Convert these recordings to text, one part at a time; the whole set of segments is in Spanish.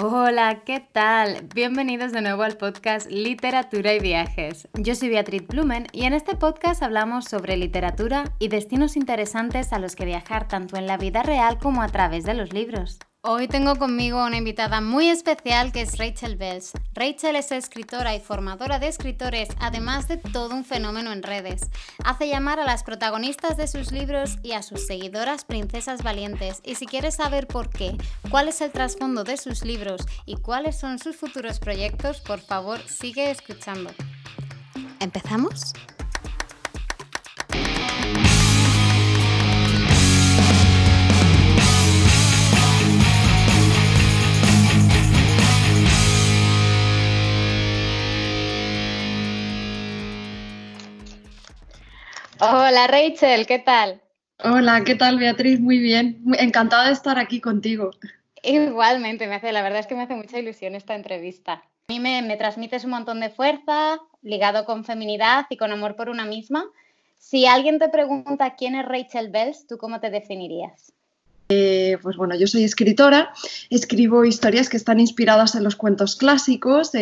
Hola, ¿qué tal? Bienvenidos de nuevo al podcast Literatura y Viajes. Yo soy Beatriz Plumen y en este podcast hablamos sobre literatura y destinos interesantes a los que viajar tanto en la vida real como a través de los libros. Hoy tengo conmigo una invitada muy especial que es Rachel Bells. Rachel es escritora y formadora de escritores, además de todo un fenómeno en redes. Hace llamar a las protagonistas de sus libros y a sus seguidoras princesas valientes. Y si quieres saber por qué, cuál es el trasfondo de sus libros y cuáles son sus futuros proyectos, por favor sigue escuchando. ¿Empezamos? Hola Rachel, ¿qué tal? Hola, ¿qué tal Beatriz? Muy bien, encantada de estar aquí contigo. Igualmente, me hace, la verdad es que me hace mucha ilusión esta entrevista. A mí me, me transmites un montón de fuerza, ligado con feminidad y con amor por una misma. Si alguien te pregunta quién es Rachel Bells, ¿tú cómo te definirías? Eh, pues bueno, yo soy escritora, escribo historias que están inspiradas en los cuentos clásicos,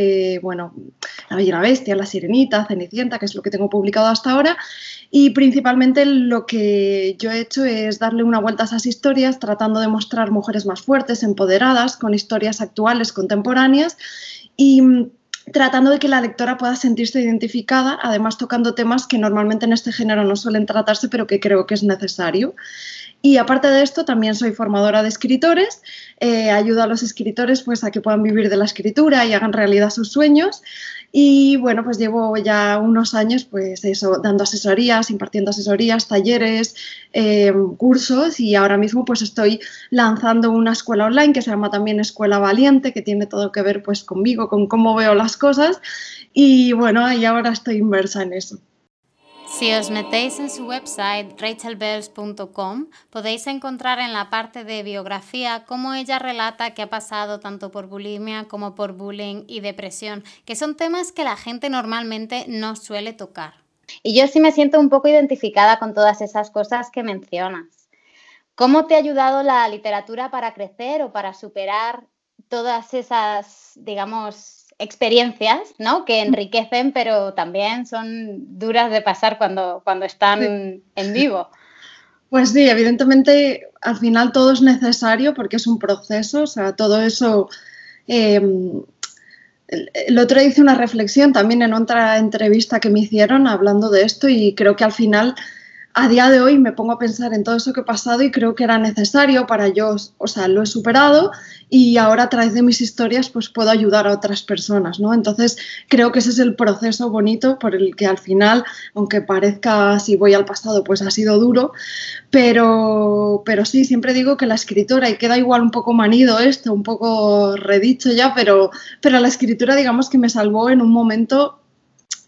bueno, La Bella Bestia, La Sirenita, Cenicienta, que es lo que tengo publicado hasta ahora, y principalmente lo que yo he hecho es darle una vuelta a esas historias, tratando de mostrar mujeres más fuertes, empoderadas, con historias actuales, contemporáneas, y tratando de que la lectora pueda sentirse identificada, además tocando temas que normalmente en este género no suelen tratarse, pero que creo que es necesario. Y aparte de esto, también soy formadora de escritores, eh, ayudo a los escritores pues, a que puedan vivir de la escritura y hagan realidad sus sueños. Y bueno, pues llevo ya unos años pues eso, dando asesorías, impartiendo asesorías, talleres, eh, cursos y ahora mismo pues estoy lanzando una escuela online que se llama también Escuela Valiente, que tiene todo que ver pues conmigo, con cómo veo las cosas. Y bueno, y ahora estoy inmersa en eso. Si os metéis en su website rachelbells.com podéis encontrar en la parte de biografía cómo ella relata que ha pasado tanto por bulimia como por bullying y depresión, que son temas que la gente normalmente no suele tocar. Y yo sí me siento un poco identificada con todas esas cosas que mencionas. ¿Cómo te ha ayudado la literatura para crecer o para superar todas esas, digamos, experiencias, ¿no? Que enriquecen, pero también son duras de pasar cuando, cuando están en vivo. Pues sí, evidentemente al final todo es necesario porque es un proceso, o sea, todo eso... Eh, el otro hice una reflexión también en otra entrevista que me hicieron hablando de esto y creo que al final a día de hoy me pongo a pensar en todo eso que he pasado y creo que era necesario para yo, o sea, lo he superado y ahora a través de mis historias pues puedo ayudar a otras personas, ¿no? Entonces creo que ese es el proceso bonito por el que al final, aunque parezca si voy al pasado pues ha sido duro, pero, pero sí, siempre digo que la escritora, y queda igual un poco manido esto, un poco redicho ya, pero, pero la escritura digamos que me salvó en un momento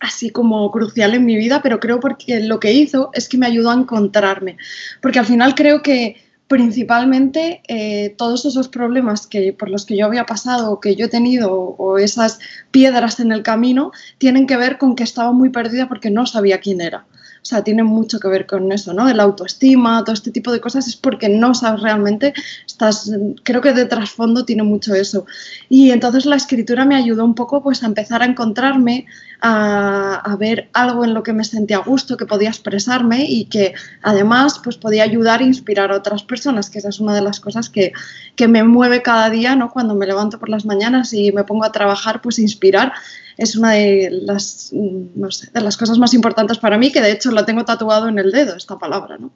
así como crucial en mi vida, pero creo porque lo que hizo es que me ayudó a encontrarme, porque al final creo que principalmente eh, todos esos problemas que, por los que yo había pasado, que yo he tenido, o esas piedras en el camino, tienen que ver con que estaba muy perdida porque no sabía quién era. O sea, tiene mucho que ver con eso, ¿no? El autoestima, todo este tipo de cosas es porque no sabes realmente, estás, creo que de trasfondo tiene mucho eso. Y entonces la escritura me ayudó un poco pues a empezar a encontrarme, a, a ver algo en lo que me sentía a gusto, que podía expresarme y que además pues podía ayudar e inspirar a otras personas, que esa es una de las cosas que, que me mueve cada día, ¿no? Cuando me levanto por las mañanas y me pongo a trabajar, pues inspirar es una de las, de las cosas más importantes para mí, que de hecho lo tengo tatuado en el dedo, esta palabra. ¿no?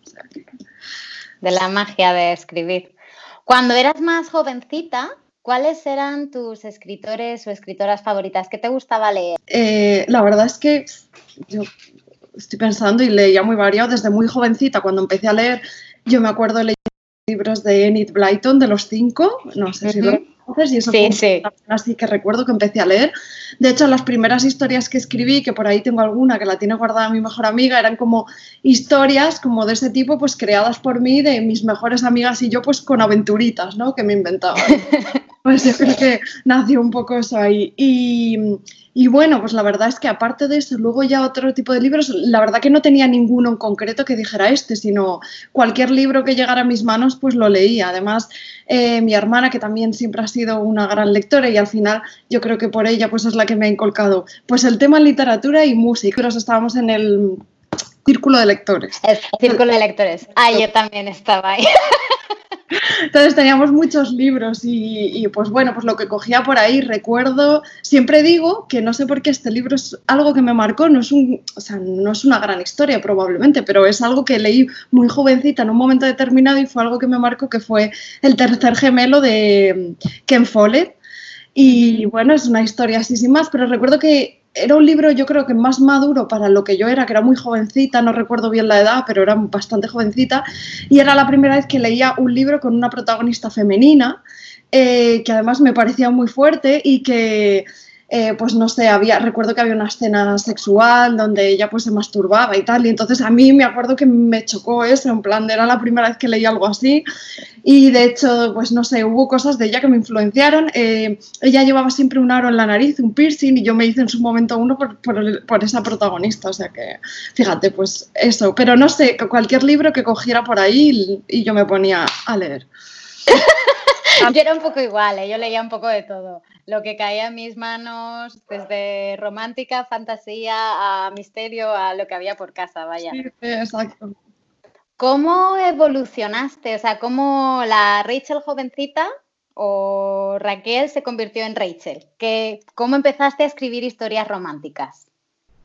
De la magia de escribir. Cuando eras más jovencita, ¿cuáles eran tus escritores o escritoras favoritas? ¿Qué te gustaba leer? Eh, la verdad es que yo estoy pensando y leía muy variado desde muy jovencita. Cuando empecé a leer, yo me acuerdo de leer libros de Enid Blyton, de los cinco, no sé si lo y eso sí, sí. así que recuerdo que empecé a leer. De hecho, las primeras historias que escribí, que por ahí tengo alguna que la tiene guardada mi mejor amiga, eran como historias como de ese tipo, pues creadas por mí, de mis mejores amigas y yo, pues con aventuritas, ¿no? Que me inventaba. pues yo creo que nació un poco eso ahí. Y Y bueno, pues la verdad es que aparte de eso, luego ya otro tipo de libros, la verdad que no tenía ninguno en concreto que dijera este, sino cualquier libro que llegara a mis manos, pues lo leía. Además, eh, mi hermana, que también siempre ha sido una gran lectora y al final yo creo que por ella pues es la que me ha inculcado, pues el tema literatura y música. Pero estábamos en el círculo de lectores. Círculo de lectores. Ah, yo también estaba ahí. Entonces teníamos muchos libros y, pues bueno, pues lo que cogía por ahí, recuerdo, siempre digo que no sé por qué este libro es algo que me marcó, no es, un, o sea, no es una gran historia probablemente, pero es algo que leí muy jovencita en un momento determinado y fue algo que me marcó, que fue El tercer gemelo de Ken Follett. Y bueno, es una historia así sin más, pero recuerdo que era un libro yo creo que más maduro para lo que yo era, que era muy jovencita, no recuerdo bien la edad, pero era bastante jovencita, y era la primera vez que leía un libro con una protagonista femenina, eh, que además me parecía muy fuerte y que eh, pues no sé, había, recuerdo que había una escena sexual donde ella pues se masturbaba y tal, y entonces a mí me acuerdo que me chocó eso, en plan, era la primera vez que leí algo así, y de hecho, pues no sé, hubo cosas de ella que me influenciaron, eh, ella llevaba siempre un aro en la nariz, un piercing, y yo me hice en su momento uno por, por, esa protagonista, o sea que, fíjate, pues eso, pero no sé, cualquier libro que cogiera por ahí y, yo me ponía a leer. yo era un poco igual, ¿eh? yo leía un poco de todo lo que caía en mis manos, desde romántica, fantasía, a misterio, a lo que había por casa, vaya. Sí, exacto. ¿Cómo evolucionaste? O sea, ¿cómo la Rachel jovencita o Raquel se convirtió en Rachel? ¿Cómo empezaste a escribir historias románticas?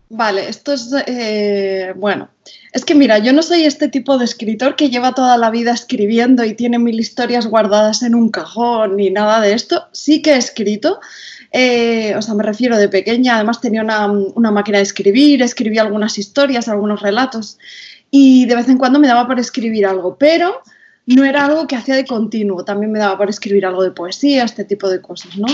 Vale, esto es, eh, bueno, es que mira, yo no soy este tipo de escritor que lleva toda la vida escribiendo y tiene mil historias guardadas en un cajón ni nada de esto. Sí que he escrito, eh, o sea, me refiero de pequeña, además tenía una, una, máquina de escribir, escribía algunas historias, algunos relatos y de vez en cuando me daba por escribir algo, pero no era algo que hacía de continuo, también me daba por escribir algo de poesía, este tipo de cosas, ¿no?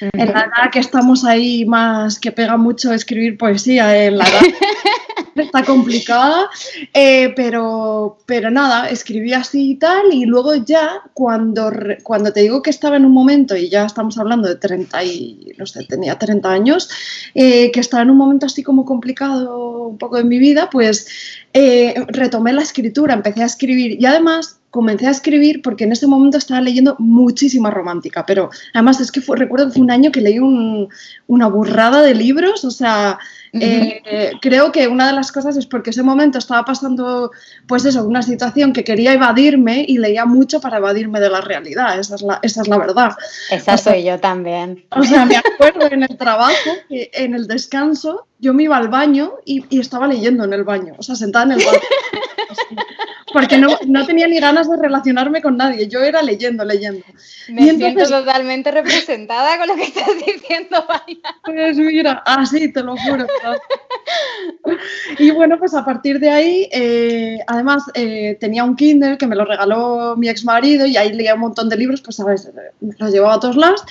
En la edad que estamos ahí más, que pega mucho escribir poesía, en la edad está complicada, eh, pero, pero nada, escribí así y tal, y luego ya cuando, cuando te digo que estaba en un momento, y ya estamos hablando de 30 y, no sé, tenía 30 años, eh, que estaba en un momento así como complicado un poco en mi vida, pues eh, retomé la escritura, empecé a escribir y además comencé a escribir porque en ese momento estaba leyendo muchísima romántica, pero además es que recuerdo que fue un año que leí una burrada de libros, o sea, eh, creo que una de las cosas es porque ese momento estaba pasando, pues eso, una situación que quería evadirme y leía mucho para evadirme de la realidad, esa es la, esa es la verdad. Esa soy yo también. O sea, me acuerdo en el trabajo, en el descanso, yo me iba al baño y, y estaba leyendo en el baño, o sea, sentada en el baño. porque no, no, tenía ni ganas de relacionarme con nadie, yo era leyendo, leyendo. Me y entonces, siento totalmente representada con lo que estás diciendo, vaya. Pues mira, así te lo juro. Y bueno, pues a partir de ahí, eh, además eh, tenía un Kindle que me lo regaló mi ex marido y ahí leía un montón de libros, pues sabes, los llevaba a todos lados.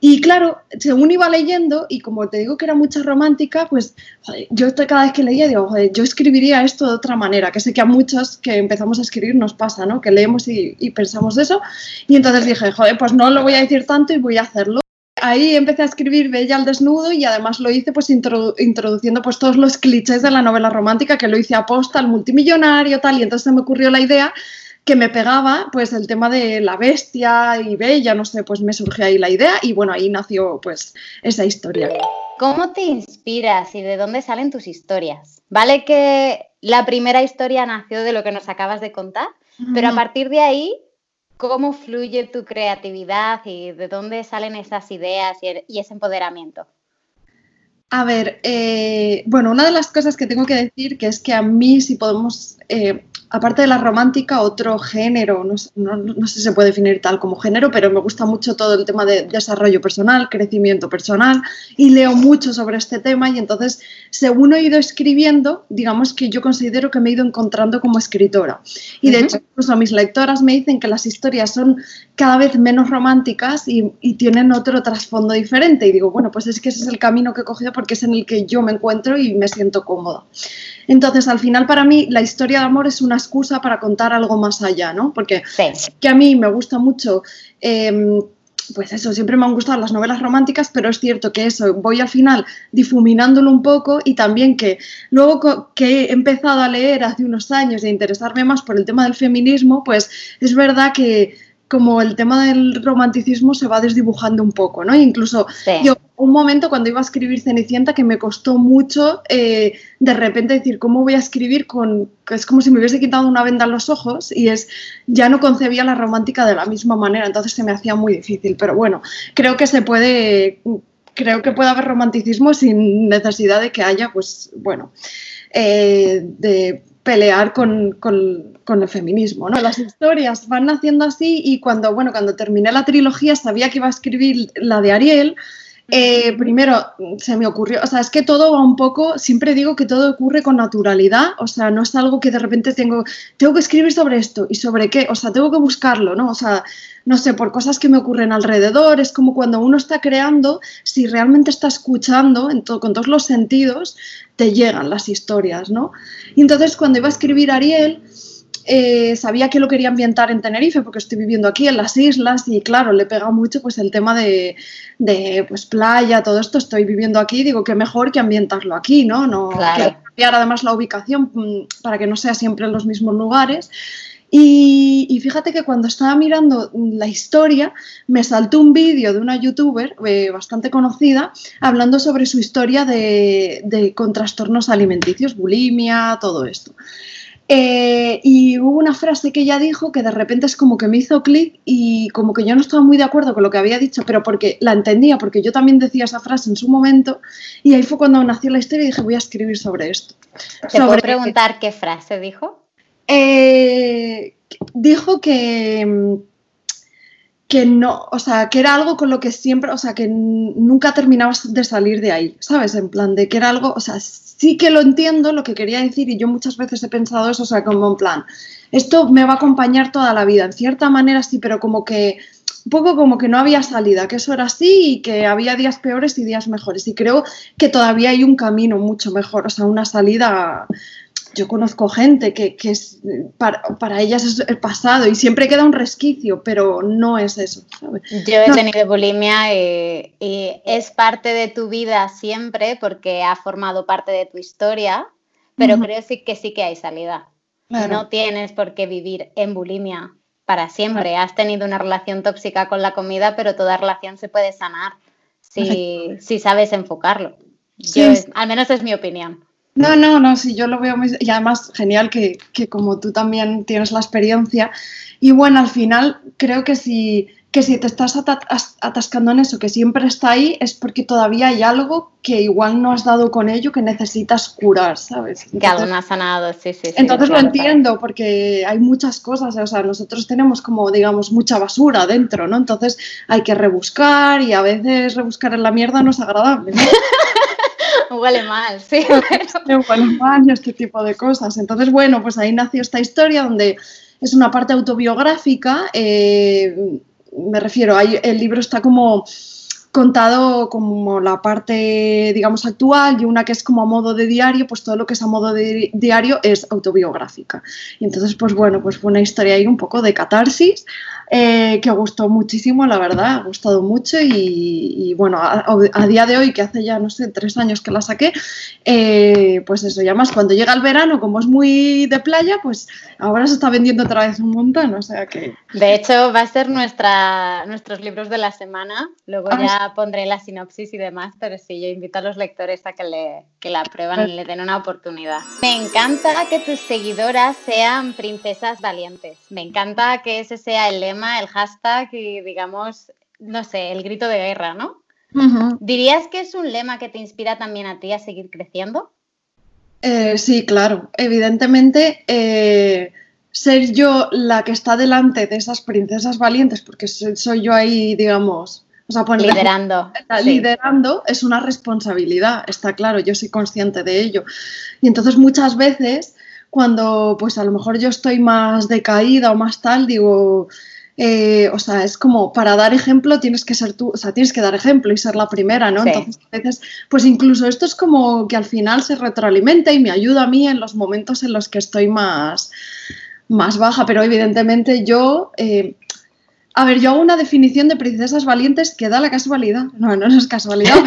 Y claro, según iba leyendo, y como te digo que era mucha romántica, pues yo cada vez que leía digo, yo escribiría esto de otra manera, que sé que a muchos que empezamos a escribir nos pasa, ¿no? Que leemos y, pensamos eso. Y entonces dije, joder, pues no lo voy a decir tanto y voy a hacerlo. Ahí empecé a escribir Bella al desnudo y además lo hice pues introduciendo pues todos los clichés de la novela romántica que lo hice a posta, al multimillonario, tal, y entonces se me ocurrió la idea que me pegaba pues el tema de la bestia y bella, no sé, pues me surgió ahí la idea y bueno, ahí nació pues esa historia. ¿Cómo te inspiras y de dónde salen tus historias? Vale que la primera historia nació de lo que nos acabas de contar, pero a partir de ahí, ¿cómo fluye tu creatividad y de dónde salen esas ideas y, ese empoderamiento? A ver, eh, bueno, una de las cosas que tengo que decir que es que a mí si podemos eh, aparte de la romántica, otro género, no, sé si se puede definir tal como género, pero me gusta mucho todo el tema de desarrollo personal, crecimiento personal y leo mucho sobre este tema y entonces, según he ido escribiendo, digamos que yo considero que me he ido encontrando como escritora. Y de hecho, incluso mis lectoras me dicen que las historias son cada vez menos románticas y, y tienen otro trasfondo diferente. Y digo, bueno, pues es que ese es el camino que he cogido porque es en el que yo me encuentro y me siento cómoda. Entonces, al final, para mí, la historia de amor es una excusa para contar algo más allá, ¿no? Porque que a mí me gusta mucho em, pues eso, siempre me han gustado las novelas románticas, pero es cierto que eso, voy al final difuminándolo un poco y también que luego que he empezado a leer hace unos años e interesarme más por el tema del feminismo, pues es verdad que como el tema del romanticismo se va desdibujando un poco, ¿no? incluso yo, un momento cuando iba a escribir Cenicienta que me costó mucho eh, de repente decir, ¿cómo voy a escribir con...? Es como si me hubiese quitado una venda en los ojos y es, ya no concebía la romántica de la misma manera, entonces se me hacía muy difícil, pero bueno, creo que se puede, creo que puede haber romanticismo sin necesidad de que haya, pues, bueno, eh, de pelear con, con, el feminismo. ¿no? Las historias van naciendo así y cuando, bueno, cuando terminé la trilogía sabía que iba a escribir la de Ariel. Eh, primero se me ocurrió, o sea, es que todo va un poco, siempre digo que todo ocurre con naturalidad, o sea, no es algo que de repente tengo, tengo que escribir sobre esto y sobre qué, o sea, tengo que buscarlo, ¿no? O sea, no sé, por cosas que me ocurren alrededor, es como cuando uno está creando, si realmente está escuchando en con todos los sentidos, te llegan las historias, ¿no? Y entonces cuando iba a escribir Ariel, eh, sabía que lo quería ambientar en Tenerife porque estoy viviendo aquí en las islas y claro, le pega mucho pues el tema de, pues playa, todo esto, estoy viviendo aquí, digo que mejor que ambientarlo aquí, ¿no? No cambiar además la ubicación mm, para que no sea siempre en los mismos lugares. Y, fíjate que cuando estaba mirando la historia, me saltó un vídeo de una youtuber eh, bastante conocida hablando sobre su historia de, con trastornos alimenticios, bulimia, todo esto. Eh, y hubo una frase que ella dijo que de repente es como que me hizo clic y como que yo no estaba muy de acuerdo con lo que había dicho, pero porque la entendía, porque yo también decía esa frase en su momento y ahí fue cuando nació la historia y dije voy a escribir sobre esto. ¿Te puedo preguntar qué frase dijo? Eh, dijo que, que no, o sea, que era algo con lo que siempre, o sea, que nunca terminabas de salir de ahí, ¿sabes? En plan, de que era algo, o sea, sí que lo entiendo lo que quería decir y yo muchas veces he pensado eso, o sea, como en plan, esto me va a acompañar toda la vida, en cierta manera sí, pero como que un poco como que no había salida, que eso era así y que había días peores y días mejores. Y creo que todavía hay un camino mucho mejor, o sea, una salida yo conozco gente que, es, para, ellas es el pasado y siempre queda un resquicio, pero no es eso. Yo he tenido bulimia y, es parte de tu vida siempre porque ha formado parte de tu historia, pero creo sí que sí que hay salida. No tienes por qué vivir en bulimia para siempre. Has tenido una relación tóxica con la comida, pero toda relación se puede sanar si, si sabes enfocarlo. al menos es mi opinión. No, no, no, sí, yo lo veo muy... Y además, genial que, como tú también tienes la experiencia. Y bueno, al final creo que si, que si te estás atascando en eso, que siempre está ahí, es porque todavía hay algo que igual no has dado con ello que necesitas curar, ¿sabes? que algo no ha sanado, sí, sí. entonces lo entiendo, porque hay muchas cosas, o sea, nosotros tenemos como, digamos, mucha basura dentro, ¿no? Entonces hay que rebuscar y a veces rebuscar en la mierda no es agradable, ¿no? Huele mal, sí. Huele mal y este tipo de cosas. Entonces, bueno, pues ahí nació esta historia donde es una parte autobiográfica. Eh, me refiero, ahí el libro está como contado como la parte, digamos, actual y una que es como a modo de diario, pues todo lo que es a modo de diario es autobiográfica. Y entonces, pues bueno, pues fue una historia ahí un poco de catarsis, eh, que gustó muchísimo, la verdad, ha gustado mucho y, bueno, a, día de hoy, que hace ya, no sé, tres años que la saqué, eh, pues eso, ya más cuando llega el verano, como es muy de playa, pues ahora se está vendiendo otra vez un montón, o sea que... De hecho, va a ser nuestra, nuestros libros de la semana, luego ah, ya pondré la sinopsis y demás, pero sí, yo invito a los lectores a que, le, que la prueban y le den una oportunidad. Me encanta que tus seguidoras sean princesas valientes, me encanta que ese sea el lema el hashtag y digamos, no sé, el grito de guerra, ¿no? ¿Dirías que es un lema que te inspira también a ti a seguir creciendo? Eh, sí, claro. Evidentemente, eh, ser yo la que está delante de esas princesas valientes, porque soy yo ahí, digamos, o sea, liderando. Liderando es una responsabilidad, está claro, yo soy consciente de ello. Y entonces muchas veces, cuando pues a lo mejor yo estoy más decaída o más tal, digo, eh, o sea, es como para dar ejemplo tienes que ser tú, o sea, tienes que dar ejemplo y ser la primera, ¿no? Entonces, a veces, pues incluso esto es como que al final se retroalimenta y me ayuda a mí en los momentos en los que estoy más, más baja, pero evidentemente yo... Eh, A ver, yo hago una definición de princesas valientes que da la casualidad. No, no, es casualidad,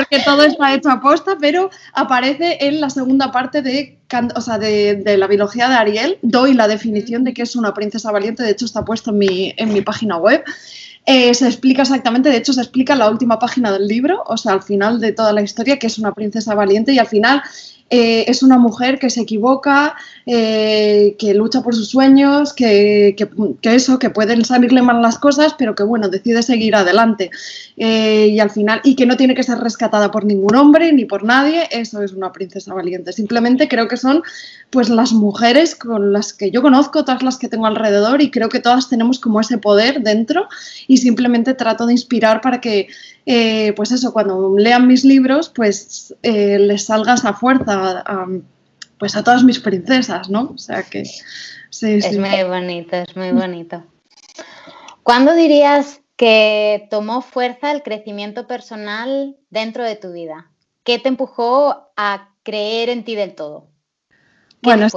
porque todo está hecho a posta, pero aparece en la segunda parte de, o sea, de, la biología de Ariel. Doy la definición de qué es una princesa valiente, de hecho está puesto en mi, en mi página web. Eh, se explica exactamente, de hecho se explica en la última página del libro, o sea, al final de toda la historia, que es una princesa valiente y al final eh, es una mujer que se equivoca, eh, que lucha por sus sueños, que, eso, que pueden salirle mal las cosas, pero que bueno, decide seguir adelante. Eh, y al final, y que no tiene que ser rescatada por ningún hombre ni por nadie, eso es una princesa valiente. Simplemente creo que son pues las mujeres con las que yo conozco, todas las que tengo alrededor, y creo que todas tenemos como ese poder dentro, y simplemente trato de inspirar para que eh, pues eso, cuando lean mis libros, pues les salga esa fuerza pues a todas mis princesas, ¿no? O sea que sí, Es muy bonito, es muy bonito. ¿Cuándo dirías que tomó fuerza el crecimiento personal dentro de tu vida? ¿Qué te empujó a creer en ti del todo? bueno,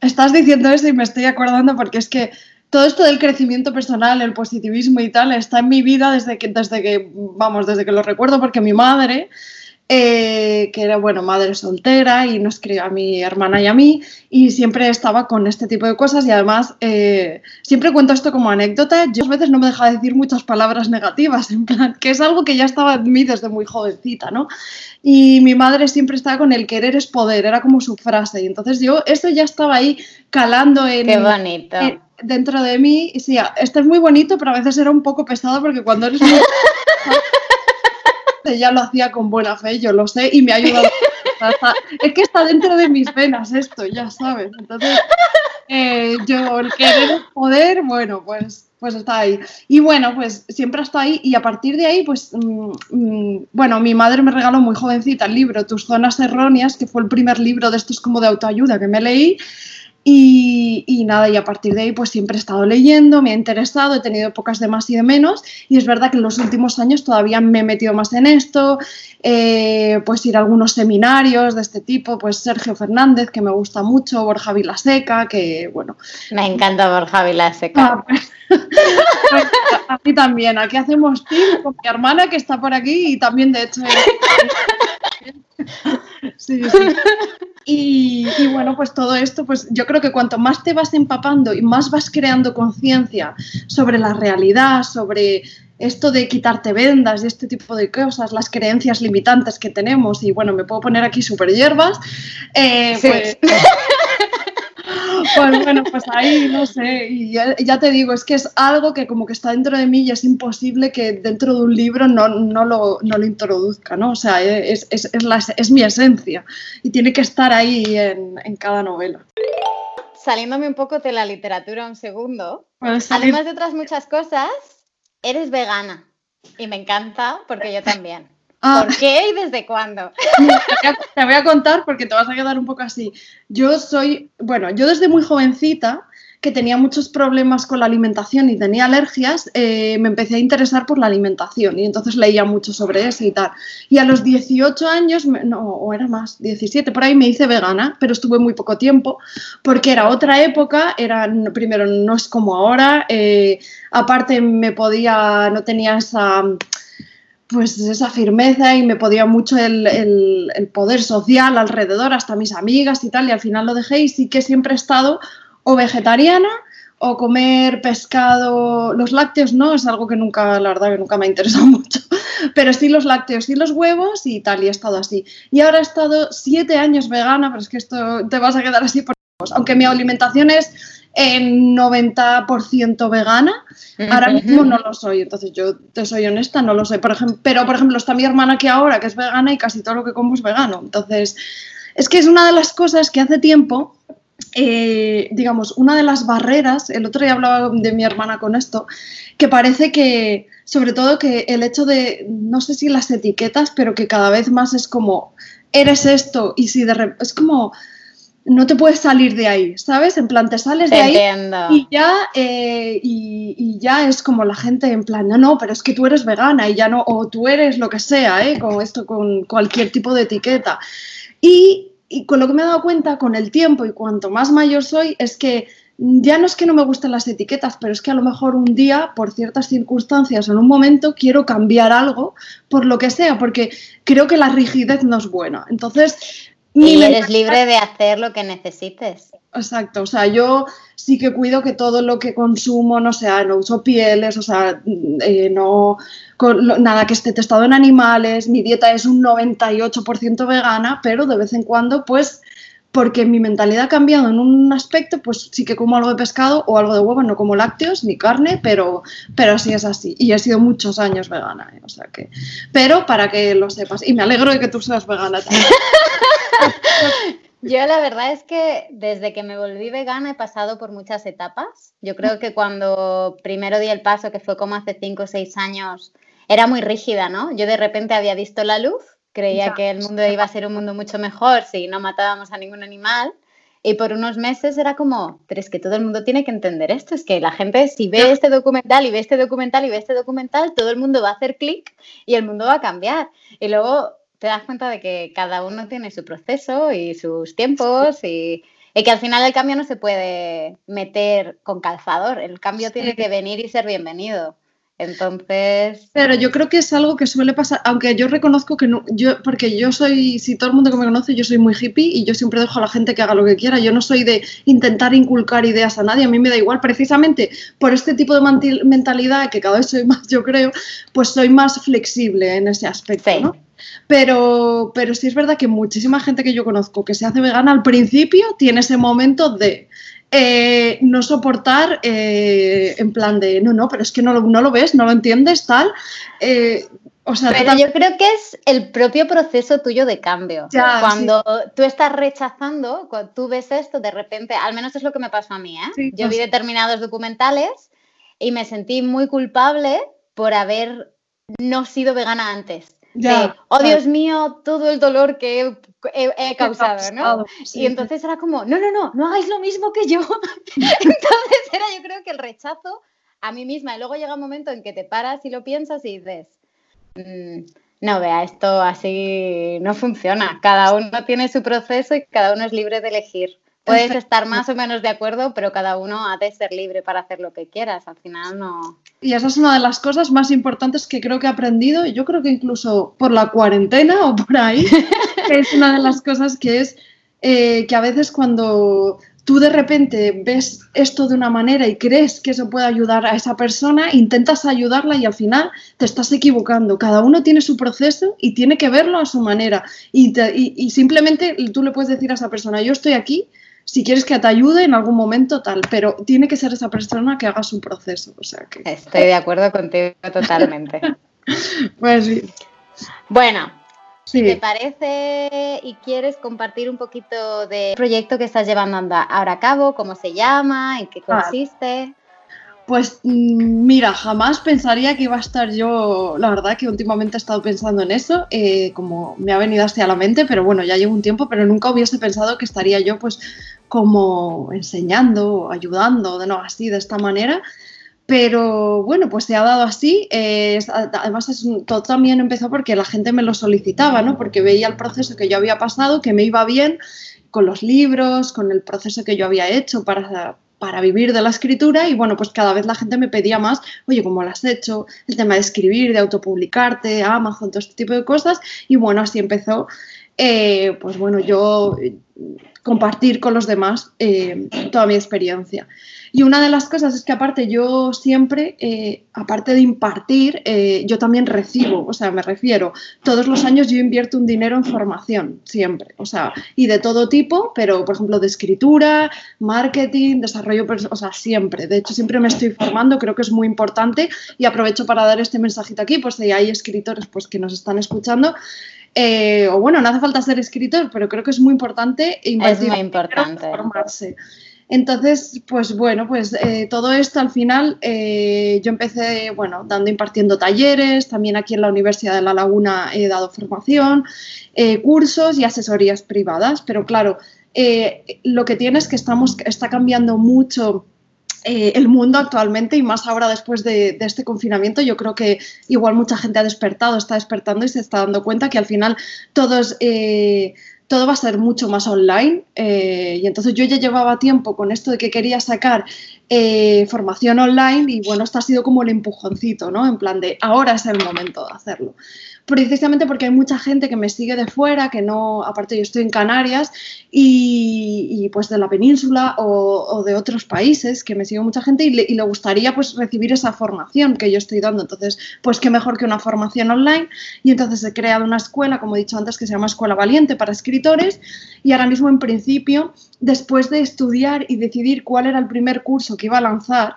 estás diciendo eso y me estoy acordando porque es que todo esto del crecimiento personal, el positivismo y tal, está en mi vida desde que, desde que vamos, desde que lo recuerdo, porque mi madre, eh, que era, bueno, madre soltera y nos crió a mi hermana y a mí, y siempre estaba con este tipo de cosas y además eh, siempre cuento esto como anécdota, yo a veces no me deja de decir muchas palabras negativas, en plan, que es algo que ya estaba en mí desde muy jovencita, ¿no? Y mi madre siempre estaba con el querer es poder, era como su frase, y entonces yo, esto ya estaba ahí calando en... Qué bonito dentro de mí, sí, este es muy bonito, pero a veces era un poco pesado porque cuando eres muy... ya lo hacía con buena fe, yo lo sé, y me ha ayudado. es que está dentro de mis venas esto, ya sabes. Entonces, eh, yo el querer poder, bueno, pues, pues está ahí. Y bueno, pues siempre está ahí y a partir de ahí, pues, mm, mm, bueno, mi madre me regaló muy jovencita el libro Tus zonas erróneas, que fue el primer libro de estos como de autoayuda que me leí. Y, nada, y a partir de ahí pues siempre he estado leyendo, me ha interesado, he tenido épocas de más y de menos y es verdad que en los últimos años todavía me he metido más en esto, eh, pues ir a algunos seminarios de este tipo, pues Sergio Fernández, que me gusta mucho, Borja Vilaseca, que bueno. Me encanta Borja Vilaseca. Ah, pues, pues, a mí también, aquí hacemos team con mi hermana que está por aquí y también de hecho... sí, sí. Y, bueno, pues todo esto, pues yo creo que cuanto más te vas empapando y más vas creando conciencia sobre la realidad, sobre esto de quitarte vendas y este tipo de cosas, las creencias limitantes que tenemos, y bueno, me puedo poner aquí súper hierbas, eh, pues, pues, bueno, pues ahí, no sé, y ya, te digo, es que es algo que como que está dentro de mí y es imposible que dentro de un libro no, no, lo, no lo, introduzca, ¿no? O sea, es, es, es, mi esencia y tiene que estar ahí en, en, cada novela. Saliéndome un poco de la literatura un segundo, además de otras muchas cosas, eres vegana y me encanta porque yo también. Ah. ¿Por qué y desde cuándo? Te voy a contar porque te vas a quedar un poco así. Yo soy, bueno, yo desde muy jovencita, que tenía muchos problemas con la alimentación y tenía alergias, eh, me empecé a interesar por la alimentación y entonces leía mucho sobre eso y tal. Y a los 18 años, no, o era más, 17, por ahí me hice vegana, pero estuve muy poco tiempo porque era otra época, era, primero no es como ahora, eh, aparte me podía, no tenía esa pues esa firmeza y me podía mucho el, poder social alrededor, hasta mis amigas y tal, y al final lo dejé y sí que siempre he estado o vegetariana o comer pescado, los lácteos no, es algo que nunca, la verdad que nunca me ha interesado mucho, pero sí los lácteos y los huevos y tal, y he estado así. Y ahora he estado siete años vegana, pero es que esto te vas a quedar así por... Aunque mi alimentación es en 90% vegana. Ahora mismo no lo soy, entonces yo te soy honesta, no lo soy. Por ejemplo, pero, por ejemplo, está mi hermana aquí ahora, que es vegana y casi todo lo que como es vegano. Entonces, es que es una de las cosas que hace tiempo, eh, digamos, una de las barreras, el otro día hablaba de mi hermana con esto, que parece que, sobre todo que el hecho de, no sé si las etiquetas, pero que cada vez más es como, eres esto y si de repente, es como no te puedes salir de ahí, ¿sabes? En plan, te sales de ahí y ya, eh, y, ya es como la gente en plan, no, no, pero es que tú eres vegana y ya no, o tú eres lo que sea, ¿eh? Con esto, con cualquier tipo de etiqueta. Y, y con lo que me he dado cuenta con el tiempo y cuanto más mayor soy, es que ya no es que no me gusten las etiquetas, pero es que a lo mejor un día, por ciertas circunstancias en un momento, quiero cambiar algo, por lo que sea, porque creo que la rigidez no es buena. Entonces, y eres libre de hacer lo que necesites. Exacto, o sea, yo sí que cuido que todo lo que consumo, no sea, no uso pieles, o sea, eh, no, nada que esté testado en animales, mi dieta es un 98% vegana, pero de vez en cuando, pues, porque mi mentalidad ha cambiado en un aspecto, pues sí que como algo de pescado o algo de huevo, no como lácteos ni carne, pero, pero sí es así. Y he sido muchos años vegana, ¿eh? o sea que, pero para que lo sepas, y me alegro de que tú seas vegana también. Yo la verdad es que desde que me volví vegana he pasado por muchas etapas. Yo creo que cuando primero di el paso, que fue como hace 5 o 6 años, era muy rígida, ¿no? Yo de repente había visto la luz, creía que el mundo iba a ser un mundo mucho mejor si no matábamos a ningún animal. Y por unos meses era como, pero es que todo el mundo tiene que entender esto, es que la gente si ve este documental y ve este documental y ve este documental, todo el mundo va a hacer clic y el mundo va a cambiar. Y luego te das cuenta de que cada uno tiene su proceso y sus tiempos y, que al final el cambio no se puede meter con calzador, el cambio tiene que venir y ser bienvenido. Entonces. Pero yo creo que es algo que suele pasar, aunque yo reconozco que no, yo, porque yo soy, si todo el mundo que me conoce, yo soy muy hippie y yo siempre dejo a la gente que haga lo que quiera. Yo no soy de intentar inculcar ideas a nadie, a mí me da igual, precisamente por este tipo de mentalidad, que cada vez soy más, yo creo, pues soy más flexible en ese aspecto. ¿no? Pero, pero sí es verdad que muchísima gente que yo conozco que se hace vegana al principio tiene ese momento de eh, no soportar eh, en plan de, no, no, pero es que no, no lo ves, no lo entiendes, tal. Eh, o sea, pero yo creo que es el propio proceso tuyo de cambio. cuando tú estás rechazando, cuando tú ves esto, de repente, al menos es lo que me pasó a mí, ¿eh? yo vi determinados documentales y me sentí muy culpable por haber no sido vegana antes oh Dios mío, todo el dolor que he, causado, ¿no? y entonces era como, no, no, no, no hagáis lo mismo que yo. entonces era yo creo que el rechazo a mí misma. Y luego llega un momento en que te paras y lo piensas y dices, mm, no, vea, esto así no funciona. Cada uno tiene su proceso y cada uno es libre de elegir. Puedes estar más o menos de acuerdo, pero cada uno ha de ser libre para hacer lo que quieras. Al final no. Y esa es una de las cosas más importantes que creo que he aprendido. Y yo creo que incluso por la cuarentena o por ahí, es una de las cosas que es eh, que a veces cuando tú de repente ves esto de una manera y crees que eso puede ayudar a esa persona, intentas ayudarla y al final te estás equivocando. Cada uno tiene su proceso y tiene que verlo a su manera. y, y simplemente tú le puedes decir a esa persona, yo estoy aquí si quieres que te ayude en algún momento tal, pero tiene que ser esa persona que haga su proceso. O sea que... Estoy de acuerdo contigo totalmente. pues sí. Bueno, si te parece y quieres compartir un poquito del proyecto que estás llevando ahora a cabo, cómo se llama, en qué consiste. Pues mm, mira, jamás pensaría que iba a estar yo, la verdad que últimamente he estado pensando en eso, eh, como me ha venido hacia la mente, pero bueno, ya llevo un tiempo, pero nunca hubiese pensado que estaría yo pues como enseñando, ayudando, de no así, de esta manera. Pero bueno, pues se ha dado así. Eh, además, todo también empezó porque la gente me lo solicitaba, ¿no? Porque veía el proceso que yo había pasado, que me iba bien con los libros, con el proceso que yo había hecho para, para vivir de la escritura y bueno, pues cada vez la gente me pedía más, oye, ¿cómo lo has hecho? El tema de escribir, de autopublicarte, Amazon, todo este tipo de cosas y bueno, así empezó, eh, pues bueno, yo compartir con los demás eh, toda mi experiencia. Y una de las cosas es que aparte yo siempre, eh, aparte de impartir, eh, yo también recibo, o sea, me refiero, todos los años yo invierto un dinero en formación, siempre, o sea, y de todo tipo, pero por ejemplo de escritura, marketing, desarrollo, o sea, siempre. De hecho, siempre me estoy formando, creo que es muy importante y aprovecho para dar este mensajito aquí, pues si hay escritores pues, que nos están escuchando. Eh, o bueno, no hace falta ser escritor, pero creo que es muy importante invertir es muy importante. formarse. Entonces, pues bueno, pues eh, todo esto al final eh, yo empecé, bueno, dando, impartiendo talleres, también aquí en la Universidad de La Laguna he dado formación, cursos y asesorías privadas, pero claro, lo que tiene es que estamos, está cambiando mucho eh, el mundo actualmente y más ahora después de, este confinamiento, yo creo que igual mucha gente ha despertado, está despertando y se está dando cuenta que al final todos... Eh, todo va a ser mucho más online. Eh, y entonces yo ya llevaba tiempo con esto de que quería sacar eh, formación online y bueno, esto ha sido como el empujoncito, ¿no? En plan de ahora es el momento de hacerlo precisamente porque hay mucha gente que me sigue de fuera, que no, aparte yo estoy en Canarias y, pues de la península o, de otros países, que me sigue mucha gente y le, gustaría pues recibir esa formación que yo estoy dando. Entonces, pues qué mejor que una formación online y entonces he creado una escuela, como he dicho antes, que se llama Escuela Valiente para escritores y ahora mismo en principio, después de estudiar y decidir cuál era el primer curso que iba a lanzar,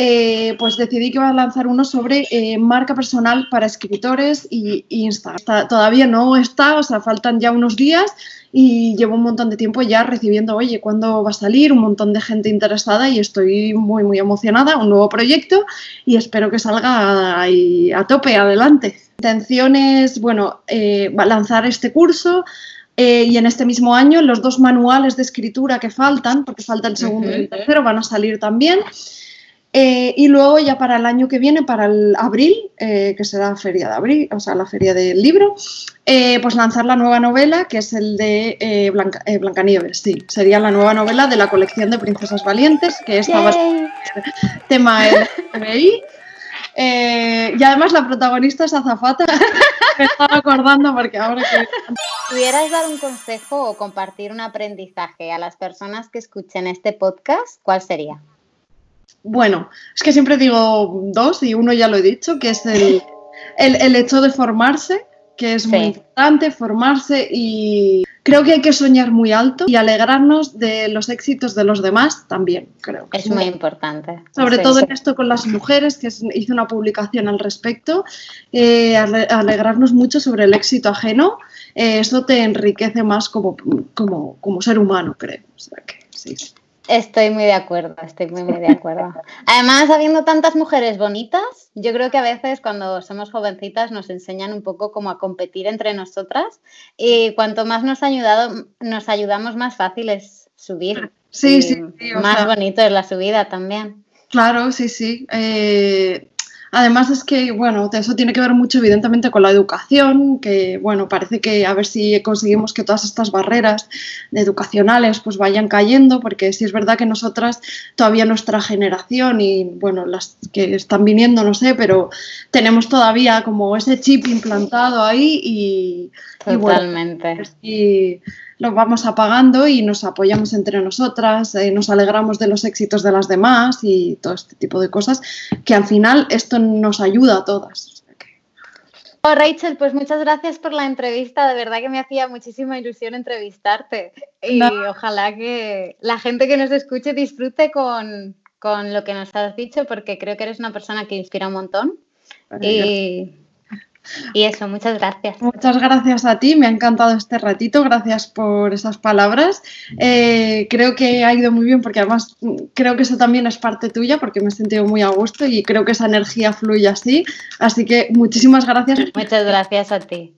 eh, pues decidí que iba a lanzar uno sobre eh, marca personal para escritores y, Instagram. todavía no está, o sea, faltan ya unos días y llevo un montón de tiempo ya recibiendo, oye, ¿cuándo va a salir? Un montón de gente interesada y estoy muy, muy emocionada, un nuevo proyecto y espero que salga ahí a tope, adelante. Intención es, bueno, eh, lanzar este curso, y en este mismo año los dos manuales de escritura que faltan, porque falta el segundo y el tercero, van a salir también. Eh, y luego ya para el año que viene, para el abril, eh, que será feria de abril, o sea, la feria del libro, eh, pues lanzar la nueva novela, que es el de Blanca, Blancanieves, sí, sería la nueva novela de la colección de Princesas Valientes, que estaba el tema LGBTI. y además la protagonista es Azafata, me estaba acordando porque ahora que... ¿Pudieras dar un consejo o compartir un aprendizaje a las personas que escuchen este podcast? ¿Cuál sería? Bueno, es que siempre digo dos y uno ya lo he dicho, que es el, hecho de formarse, que es muy importante, formarse y creo que hay que soñar muy alto y alegrarnos de los éxitos de los demás también, creo. Es muy importante. Sobre todo en esto con las mujeres, que hice una publicación al respecto, eh, alegrarnos mucho sobre el éxito ajeno, eh, eso te enriquece más como, como, como ser humano, creo. O sea que, sí. Estoy muy de acuerdo, estoy muy, muy de acuerdo. Además, habiendo tantas mujeres bonitas, yo creo que a veces cuando somos jovencitas nos enseñan un poco como a competir entre nosotras y cuanto más nos, ayudado, nos ayudamos, más fácil es subir. Sí, sí, Más bonito es la subida también. Claro, sí, sí. Eh, Además es que, bueno, eso tiene que ver mucho evidentemente con la educación, que, bueno, parece que a ver si conseguimos que todas estas barreras educacionales pues vayan cayendo, porque sí es verdad que nosotras, todavía nuestra generación y, bueno, las que están viniendo, no sé, pero tenemos todavía como ese chip implantado ahí y... Totalmente. Y, lo vamos apagando y nos apoyamos entre nosotras, eh, nos alegramos de los éxitos de las demás y todo este tipo de cosas, que al final esto nos ayuda a todas. Oh, Rachel, pues muchas gracias por la entrevista. De verdad que me hacía muchísima ilusión entrevistarte. Y ojalá que la gente que nos escuche disfrute con, con, lo que nos has dicho, porque creo que eres una persona que inspira un montón. Y y eso, muchas gracias. Muchas gracias a ti, me ha encantado este ratito, gracias por esas palabras. Eh, creo que ha ido muy bien porque además creo que eso también es parte tuya porque me he sentido muy a gusto y creo que esa energía fluye así. Así que muchísimas gracias. Muchas gracias a ti.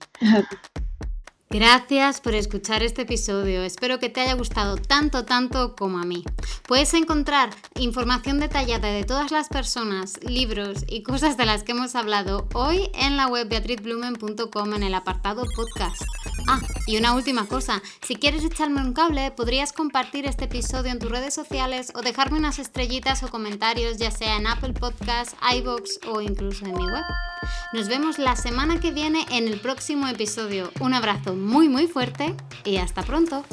Gracias por escuchar este episodio, espero que te haya gustado tanto, tanto como a mí. Puedes encontrar información detallada de todas las personas, libros y cosas de las que hemos hablado hoy en la web beatrizblumen.com en el apartado podcast. Ah, y una última cosa, si quieres echarme un cable, podrías compartir este episodio en tus redes sociales o dejarme unas estrellitas o comentarios, ya sea en Apple Podcasts, iBox o incluso en mi web. Nos vemos la semana que viene en el próximo episodio. Un abrazo muy muy fuerte y hasta pronto.